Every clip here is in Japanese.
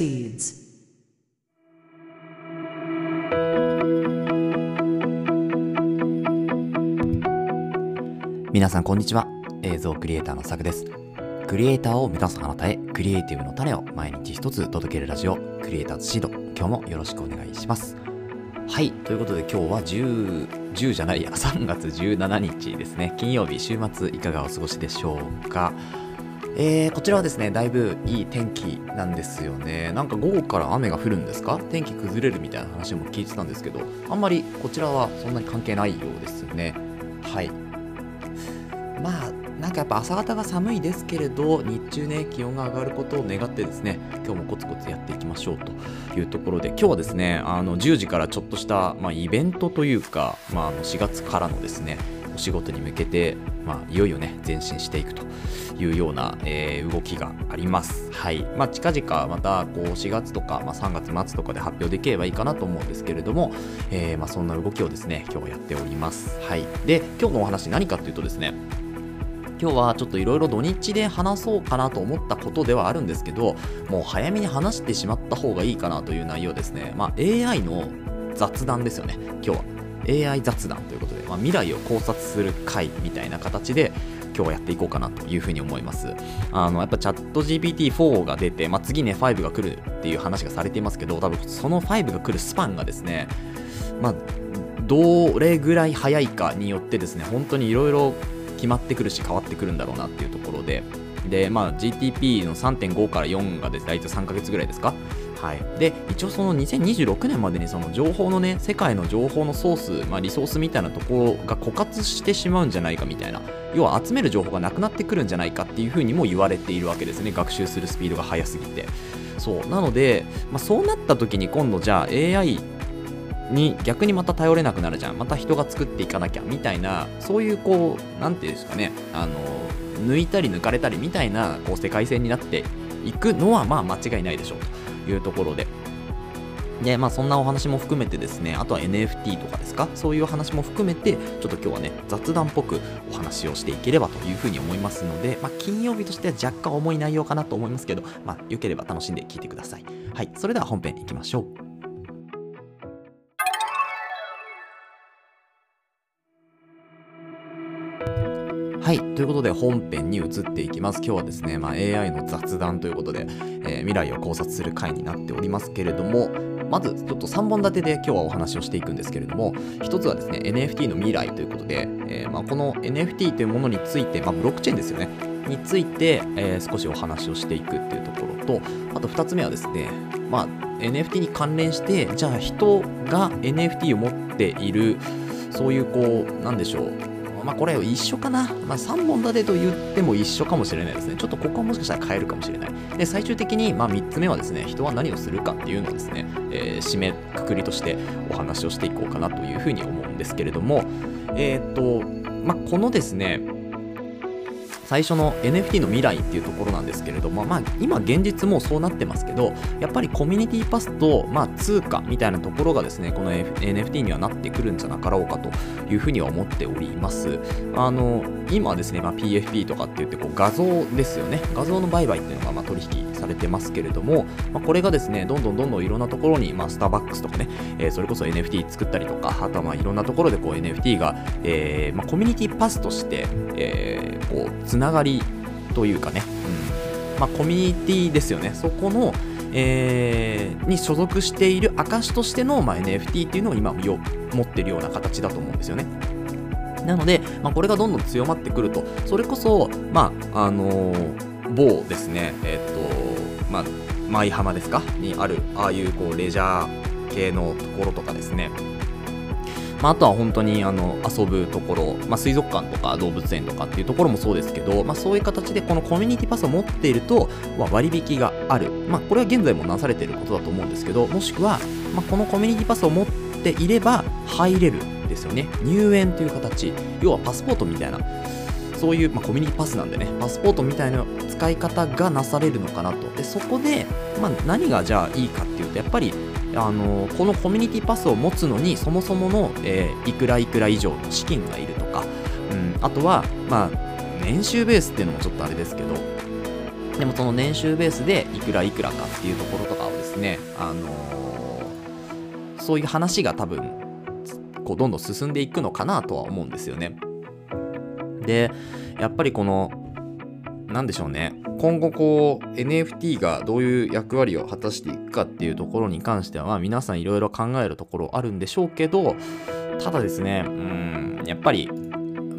proceeds. 皆さんこんにちは。映像クリエイターのさくです。クリエイターを目指すあなたへクリエイティブの種を毎日一つ届けるラジオクリエイターズシード。今日もよろしくお願いします。はい。ということで今日は10 10じゃないや。3月17日ですね。金曜日週末いかがお過ごしでしょうか。えー、こちらはですね、だいぶいい天気なんですよね。なんか午後から雨が降るんですか？天気崩れるみたいな話も聞いてたんですけど、あんまりこちらはそんなに関係ないようですね。はい。まあ、なんかやっぱ朝方が寒いですけれど、日中ね、気温が上がることを願ってですね、今日もコツコツやっていきましょうというところで、今日はですね、あの10時からちょっとした、まあ、イベントというか、まあ、の4月からのですね、仕事に向けて、まあ、いよいよね、前進していくというような、えー、動きがあります。はい。まあ、近々またこう4月とか、まあ、3月末とかで発表できればいいかなと思うんですけれども、えー、まあ、そんな動きをですね、今日やっております。はい。で、今日のお話何かっていうとですね、今日はちょっといろいろ土日で話そうかなと思ったことではあるんですけど、もう早めに話してしまった方がいいかなという内容ですね。まあ、AI の雑談ですよね、今日は。AI 雑談ということで、まあ、未来を考察する回みたいな形で、今日はやっていこうかなというふうに思います。あの、やっぱチャット GPT4 が出て、まあ、次ね、5が来るっていう話がされていますけど、多分その5が来るスパンがですね、まあ、どれぐらい早いかによってですね、本当にいろいろ決まってくるし変わってくるんだろうなっていうところで、で、まあ、GTP の3.5から4がで大体3ヶ月ぐらいですかはい、で一応その2026年までにその情報のね世界の情報のソース、まあ、リソースみたいなところが枯渇してしまうんじゃないかみたいな要は集める情報がなくなってくるんじゃないかっていうふうにも言われているわけですね学習するスピードが速すぎて。そう。なので、まあ、そうなった時に今度じゃあ AI に逆にまた頼れなくなるじゃん。また人が作っていかなきゃみたいなそういうこう何て言うんですかねあの抜いたり抜かれたりみたいなこう世界線になっていくのはまあ間違いないでしょうと。いうところで。で、まあそんなお話も含めてですね、あとは NFT とかですか、そういう話も含めて、ちょっと今日はね、雑談っぽくお話をしていければというふうに思いますので、まあ金曜日としては若干重い内容かなと思いますけど、まあ良ければ楽しんで聞いてください。はい、それでは本編いきましょう。はい。ということで本編に移っていきます。今日はですね、まあ、AI の雑談ということで、えー、未来を考察する回になっておりますけれども、まずちょっと3本立てで今日はお話をしていくんですけれども、一つはですね、NFT の未来ということで、えー、まあ、この NFT というものについて、まあ、ブロックチェーンですよね、について、えー、少しお話をしていくっていうところと、あと2つ目はですね、まあ、NFT に関連して、じゃあ人が NFT を持っている、そういうこう、なんでしょう、まあこれ一緒かな。まあ3本立てと言っても一緒かもしれないですね。ちょっとここはもしかしたら変えるかもしれない。で、最終的にまあ3つ目はですね、人は何をするかっていうのをですね、えー、締めくくりとしてお話をしていこうかなというふうに思うんですけれども、えっ、と、まあこのですね、最初の NFT の未来っていうところなんですけれども、まあ、今現実もそうなってますけど、やっぱりコミュニティパスと、まあ、通貨みたいなところがですね、この NFT にはなってくるんじゃなかろうかというふうには思っております。あの、今ですね、まあ、PFP とかって言ってこう画像ですよね、画像の売買っていうのがまあ取引されてますけれども、まあ、これがですね、どんどんどんどんいろんなところに、まあ、スターバックスとかね、えー、それこそ NFT 作ったりとか、あとはまあいろんなところでこう NFT が、えーまあ、コミュニティパスとして、えー、こう、つながりというかね、うんまあ、コミュニティですよね、そこの、えー、に所属している証としての、まあ、NFT っていうのを今持ってるような形だと思うんですよね。なので、まあ、これがどんどん強まってくると、それこそ、まあ、あのー、某ですね、えっ、と、まあ、舞浜ですか？にある、ああいうこうレジャー系のところとかですね、まあ、あとは本当にあの遊ぶところ、まあ、水族館とか動物園とかっていうところもそうですけど、まあ、そういう形でこのコミュニティパスを持っていると、割引がある、まあ、これは現在もなされていることだと思うんですけどもしくは、まあ、このコミュニティパスを持っていれば入れるですよね。入園という形。要はパスポートみたいなそういう、まあ、コミュニティパスなんでね、パスポートみたいな使い方がなされるのかなと。で、そこで、まあ、何がじゃあいいかっていうと、やっぱり、あのこのコミュニティパスを持つのにそもそもの、えー、いくらいくら以上の資金がいるとか、うん、あとは、まあ、年収ベースっていうのもちょっとあれですけどでもその年収ベースでいくらいくらかっていうところとかをですね、あのー、そういう話が多分こうどんどん進んでいくのかなとは思うんですよね。でやっぱりこの何でしょうね今後こう NFT がどういう役割を果たしていくかっていうところに関しては、まあ、皆さんいろいろ考えるところあるんでしょうけどただですねうんやっぱり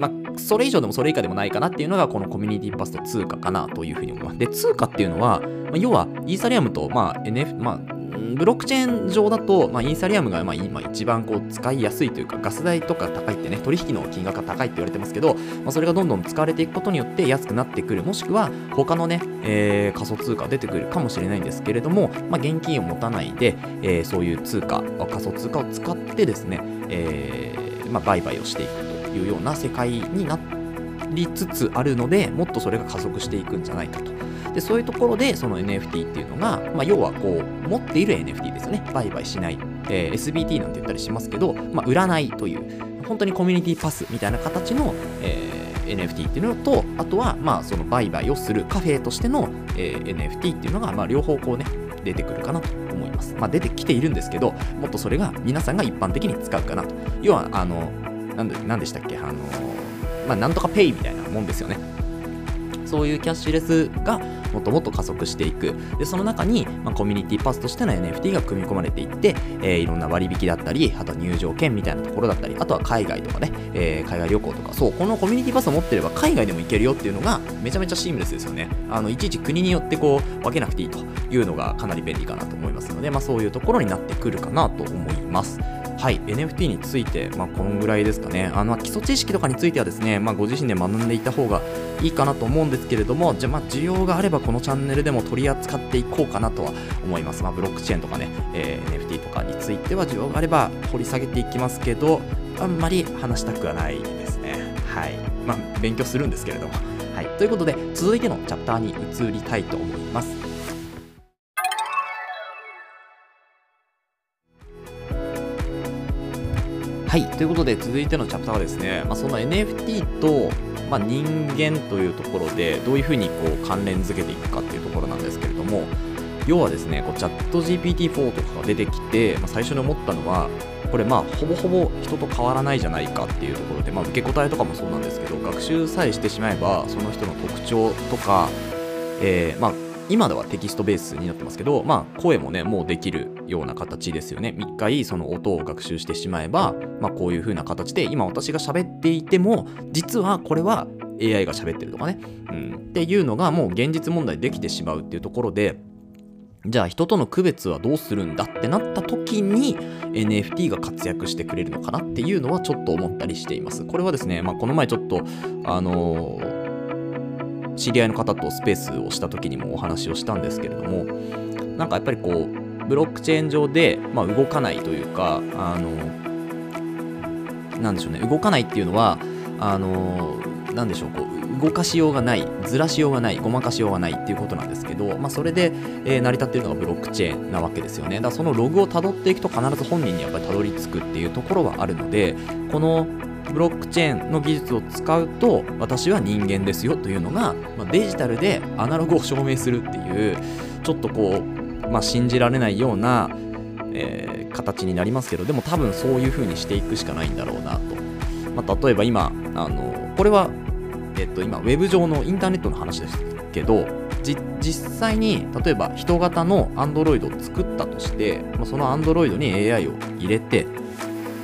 まあ、それ以上でもそれ以下でもないかなっていうのがこのコミュニティパスと通貨かなというふうに思います。で、通貨っていうのは、まあ、要はイーサリアムと、まあ、NF、まあ、ブロックチェーン上だと、まあ、イーサリアムがま今一番こう使いやすいというか、ガス代とか高いってね、取引の金額が高いって言われてますけど、まあ、それがどんどん使われていくことによって安くなってくる、もしくは他のね、えー、仮想通貨出てくるかもしれないんですけれども、まあ、現金を持たないで、えー、そういう通貨、仮想通貨を使ってですね、えーまあ、売買をしていくというような世界になってりつつあるので、もっとそれが加速していくんじゃないかと。でそういうところでその NFT っていうのが、まあ、要はこう持っている NFT ですよね売買しない、えー、SBT なんて言ったりしますけど、まあ、売らないという本当にコミュニティパスみたいな形の、えー、NFT っていうのとあとはまあその売買をするカフェとしての、えー、NFT っていうのが、まあ、両方こうね出てくるかなと思います。まあ、出てきているんですけど、もっとそれが皆さんが一般的に使うかなと。要は、あの、なんででしたっけ、あの、まあ、なんとかペイみたいなもんですよね。そういうキャッシュレスがもっともっと加速していく。で、その中に、まあ、コミュニティパスとしての NFT が組み込まれていって、えー、いろんな割引だったり、あと入場券みたいなところだったり、あとは海外とかね、えー、海外旅行とか、そう、このコミュニティパスを持ってれば海外でも行けるよっていうのがめちゃめちゃシームレスですよね。あの、いちいち国によってこう、分けなくていいというのがかなり便利かなと思いますので、まあそういうところになってくるかなと思います。はい、NFT について、まあ、このぐらいですかね。あの、基礎知識とかについてはですね、まあ、ご自身で学んでいた方がいいかなと思うんですけれども、じゃ、まあ、需要があればこのチャンネルでも取り扱っていこうかなとは思います。まあ、ブロックチェーンとかね、えー、NFT とかについては需要があれば掘り下げていきますけど、あんまり話したくはないですね。はい。まあ、勉強するんですけれども。はい。ということで、続いてのチャプターに移りたいと思います。はい、ということで続いてのチャプターはですね、まあ、その NFT と、まあ、人間というところでどういうふうにこう関連づけていくかっていうところなんですけれども要はですねこうチャット GPT-4 とかが出てきて、まあ、最初に思ったのはこれまあほぼほぼ人と変わらないじゃないかっていうところで、まあ、受け答えとかもそうなんですけど学習さえしてしまえばその人の特徴とか、えー、まあ今ではテキストベースになってますけど、まあ、声もね、もうできるような形ですよね。一回その音を学習してしまえば、まあ、こういう風な形で、今私が喋っていても、実はこれは AI が喋ってるとかね、うん、っていうのがもう現実問題できてしまうっていうところで、じゃあ人との区別はどうするんだってなった時に NFT が活躍してくれるのかなっていうのはちょっと思ったりしています。これはですね、まあ、この前ちょっと、あのー知り合いの方とスペースをした時にもお話をしたんですけれどもなんかやっぱりこうブロックチェーン上で、まあ、動かないというかあのなんでしょうね。動かないっていうのはあのなんでしょうこう動かしようがないずらしようがないごまかしようがないっていうことなんですけど、まあ、それで、えー、成り立っているのがブロックチェーンなわけですよね。だからそのログをたどっていくと必ず本人にやっぱりたどり着くっていうところはあるのでこのブロックチェーンの技術を使うと私は人間ですよというのが、まあ、デジタルでアナログを証明するっていうちょっとこう、まあ、信じられないような、えー、形になりますけどでも多分そういう風にしていくしかないんだろうなと、まあ、例えば今あのこれは、えっと、今ウェブ上のインターネットの話ですけど実際に例えば人型の Android を作ったとして、ま、その Android に AI を入れてっ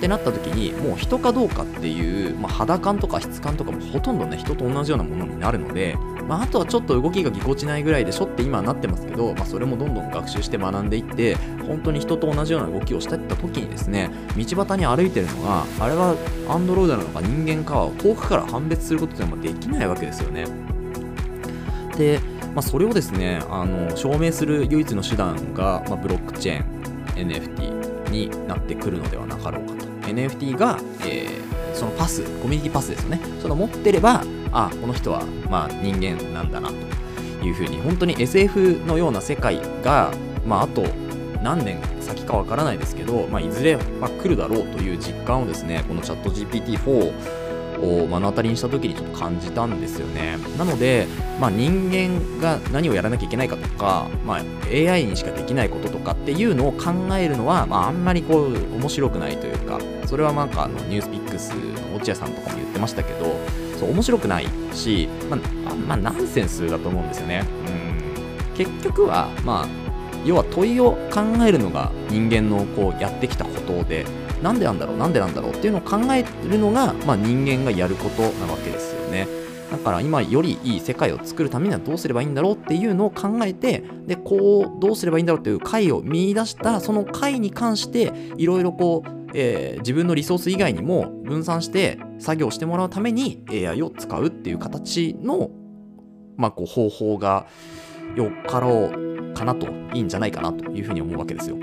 てなった時にもう人かどうかっていう、まあ、肌感とか質感とかもほとんどね人と同じようなものになるので、まあ、あとはちょっと動きがぎこちないぐらいでしょって今はなってますけど、まあ、それもどんどん学習して学んでいって本当に人と同じような動きをしていった時にですね道端に歩いてるのがあれはアンドロイドなのか人間かを遠くから判別することってできないわけですよね。で、まあ、それをですねあの証明する唯一の手段が、まあ、ブロックチェーン NFT になってくるのではなかろうかと NFT が、えー、そのパス、コミュニティパスですよね。その持ってれば、あ、この人は、まあ、人間なんだな、というふうに、本当に SF のような世界が、まあ、あと何年先かわからないですけど、まあ、いずれ、ま、来るだろうという実感をですね、このチャット GPT-4 を目の当たりにした時にちょっと感じたんですよね。なので、まあ、人間が何をやらなきゃいけないかとか、まあ、AI にしかできないこととかっていうのを考えるのは、まあ、あんまりこう面白くないというかそれはなんかあのニュースピックスの落合さんとかも言ってましたけどそう面白くないし、まあ、まあ、ナンセンスだと思うんですよね。うん結局は、まあ、要は問いを考えるのが人間のこうやってきたことでなんでなんだろうなんでなんだろうっていうのを考えるのが、まあ、人間がやることなわけですよね。だから今よりいい世界を作るためにはどうすればいいんだろうっていうのを考えてでこうどうすればいいんだろうっていう解を見出したその解に関していろいろこう、えー、自分のリソース以外にも分散して作業してもらうために AI を使うっていう形の、まあ、こう方法がよかろうかなといいんじゃないかなというふうに思うわけですよ。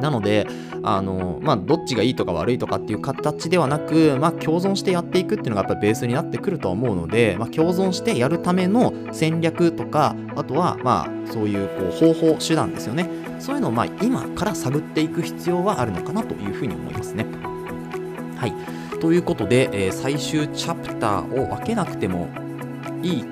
なので、あの、まあ、どっちがいいとか悪いとかっていう形ではなく、まあ、共存してやっていくっていうのがやっぱりベースになってくるとは思うので、まあ、共存してやるための戦略とか、あとは、まあ、そういうこう方法、手段ですよね。そういうのを、まあ、今から探っていく必要はあるのかなというふうに思いますね。はい。ということで、えー、最終チャプターを分けなくてもいい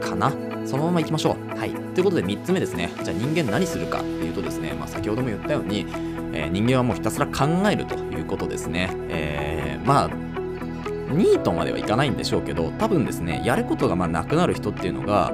かなそのまま行きましょう。はい。ということで3つ目ですね。じゃあ人間何するかっていうとですね、まあ、先ほども言ったように、えー、人間はもうひたすら考えるということですね。えー、まあ、ニートまではいかないんでしょうけど、多分ですね、やることがまあなくなる人っていうのが、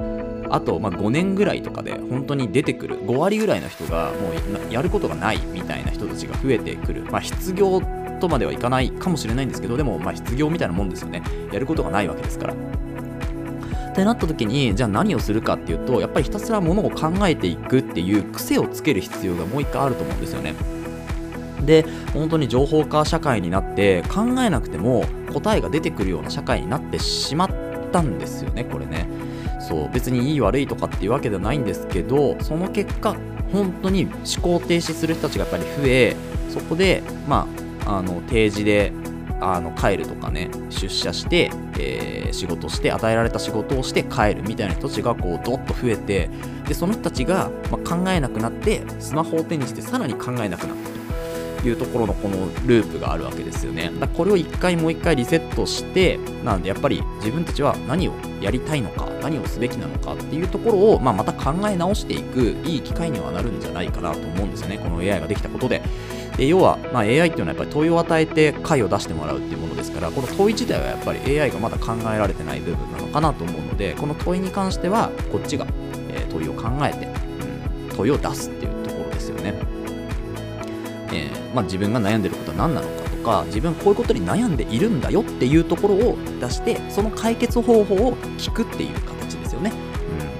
あとま5年ぐらいとかで本当に出てくる5割ぐらいの人がもうやることがないみたいな人たちが増えてくる、まあ、失業とまではいかないかもしれないんですけどでもま失業みたいなもんですよね。やることがないわけですから。ってなった時にじゃあ何をするかっていうとやっぱりひたすらものを考えていくっていう癖をつける必要がもう一回あると思うんですよね。で本当に情報化社会になって考えなくても答えが出てくるような社会になってしまったんですよねこれね。そう別にいい悪いとかっていうわけではないんですけどその結果本当に思考停止する人たちがやっぱり増えそこでまああの定時であの帰るとかね出社して、えー、仕事して与えられた仕事をして帰るみたいな人たちがこうドッと増えてでその人たちが、まあ、考えなくなってスマホを手にしてさらに考えなくなった。いうところのこのループがあるわけですよね。だこれを一回もう一回リセットして、なのでやっぱり自分たちは何をやりたいのか、何をすべきなのかっていうところを、まあ、また考え直していくいい機会にはなるんじゃないかなと思うんですよね。この AI ができたことで。で要は、まあ、AI っていうのはやっぱり問いを与えて解を出してもらうっていうものですから、この問い自体はやっぱり AI がまだ考えられてない部分なのかなと思うので、この問いに関してはこっちが、え、問いを考えて、うん、問いを出すっていう。えー、まあ、自分が悩んでることは何なのかとか自分こういうことに悩んでいるんだよっていうところを出してその解決方法を聞くっていう形ですよね、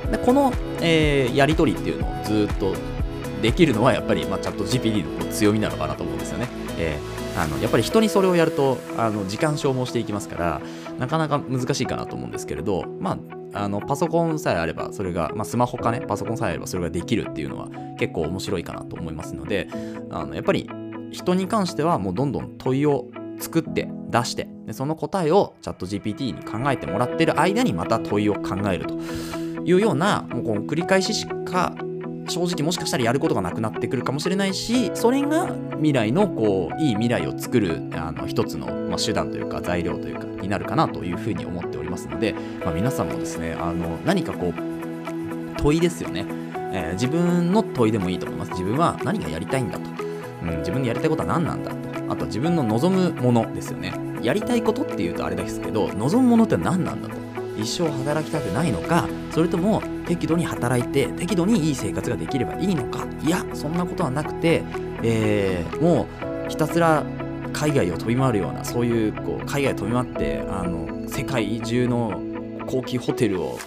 うん、でこの、えー、やり取りっていうのをずっとできるのはやっぱり、まあ、チャット GPT の強みなのかなと思うんですよね、えー、あのやっぱり人にそれをやるとあの時間消耗していきますからなかなか難しいかなと思うんですけれどまああのパソコンさえあればそれが、まあ、スマホかねパソコンさえあればそれができるっていうのは結構面白いかなと思いますのであのやっぱり人に関してはもうどんどん問いを作って出してでその答えをチャット GPT に考えてもらってる間にまた問いを考えるというようなもうこの繰り返ししか正直もしかしたらやることがなくなってくるかもしれないしそれが未来のこういい未来を作るあの一つの、まあ、手段というか材料というかになるかなというふうに思っておりますので、まあ、皆さんもですねあの何かこう問いですよね、えー、自分の問いでもいいと思います。自分は何がやりたいんだと、うん、自分のやりたいことは何なんだと。あとは自分の望むものですよね。やりたいことっていうとあれですけど望むものって何なんだと。一生働きたくないのかそれとも適度に働いて適度にいい生活ができればいいのか。いやそんなことはなくて、えー、もうひたすら海外を飛び回るようなそういうこう海外飛び回ってあの世界中の高級ホテルを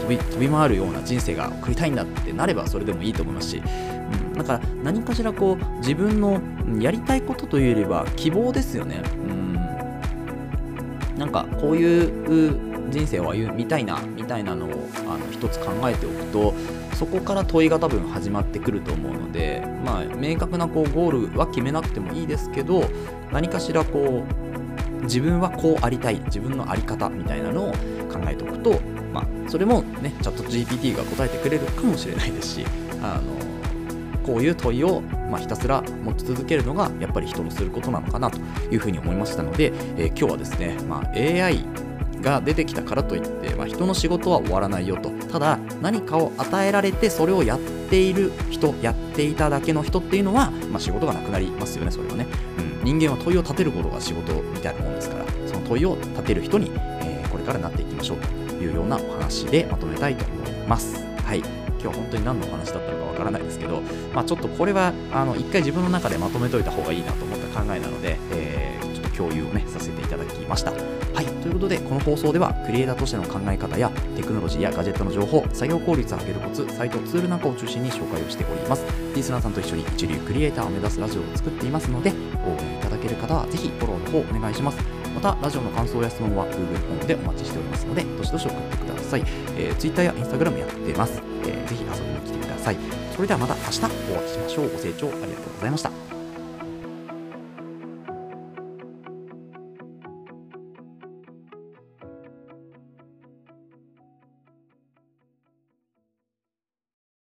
飛び飛び回るような人生が送りたいんだってなればそれでもいいと思いますし、うん、だか何かしらこう自分のやりたいことというよりは希望ですよね。うん。なんかこういう人生を歩みたいなみたいなのをあの一つ考えておくとそこから問いが多分始まってくると思うのでまあ明確なこうゴールは決めなくてもいいですけど何かしらこう自分はこうありたい自分の在り方みたいなのを考えておくとまあそれもねチャット GPT が答えてくれるかもしれないですしあのこういう問いを、まあ、ひたすら持ち続けるのがやっぱり人のすることなのかなというふうに思いましたので、えー、今日はですね、まあ、AI が出てきたからといって、まあ、人の仕事は終わらないよと。ただ何かを与えられてそれをやっている人やっていただけの人っていうのは、まあ、仕事がなくなりますよねそれはね、うん、人間は問いを立てることが仕事みたいなもんですからその問いを立てる人に、えー、これからなっていきましょうというようなお話でまとめたいと思います。はい。今日本当に何のお話だったのかわからないですけど、まあ、ちょっとこれはあの一回自分の中でまとめといた方がいいなと思った考えなので、えー、ちょっと共有をねさせていただきました。ことでこの放送ではクリエイターとしての考え方やテクノロジーやガジェットの情報作業効率を上げるコツサイトツールなんかを中心に紹介をしております。リスナーさんと一緒に一流クリエイターを目指すラジオを作っていますので応援いただける方はぜひフォローの方お願いします。またラジオの感想や質問は Google フォームでお待ちしておりますのでどしどし送ってください、えー、Twitter や Instagram やってます、えー、ぜひ遊びに来てください。それではまた明日お会いしましょう。ご清聴ありがとうございました。